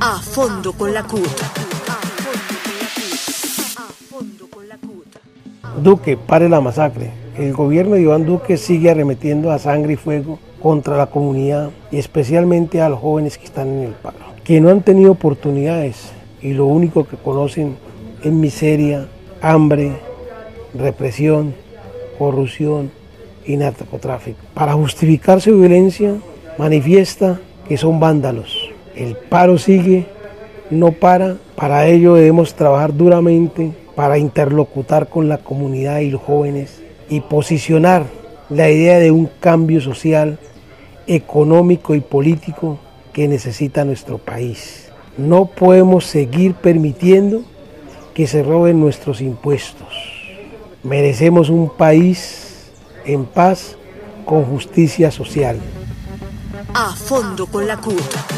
A fondo con la CUT. Duque, pare la masacre. El gobierno de Iván Duque sigue arremetiendo a sangre y fuego contra la comunidad y especialmente a los jóvenes que están en el paro, que no han tenido oportunidades y lo único que conocen es miseria, hambre, represión, corrupción y narcotráfico. Para justificar su violencia, manifiesta que son vándalos. El paro sigue, no para. Para ello debemos trabajar duramente para interlocutar con la comunidad y los jóvenes y posicionar la idea de un cambio social, económico y político que necesita nuestro país. No podemos seguir permitiendo que se roben nuestros impuestos. Merecemos un país en paz con justicia social. A fondo con la CUT.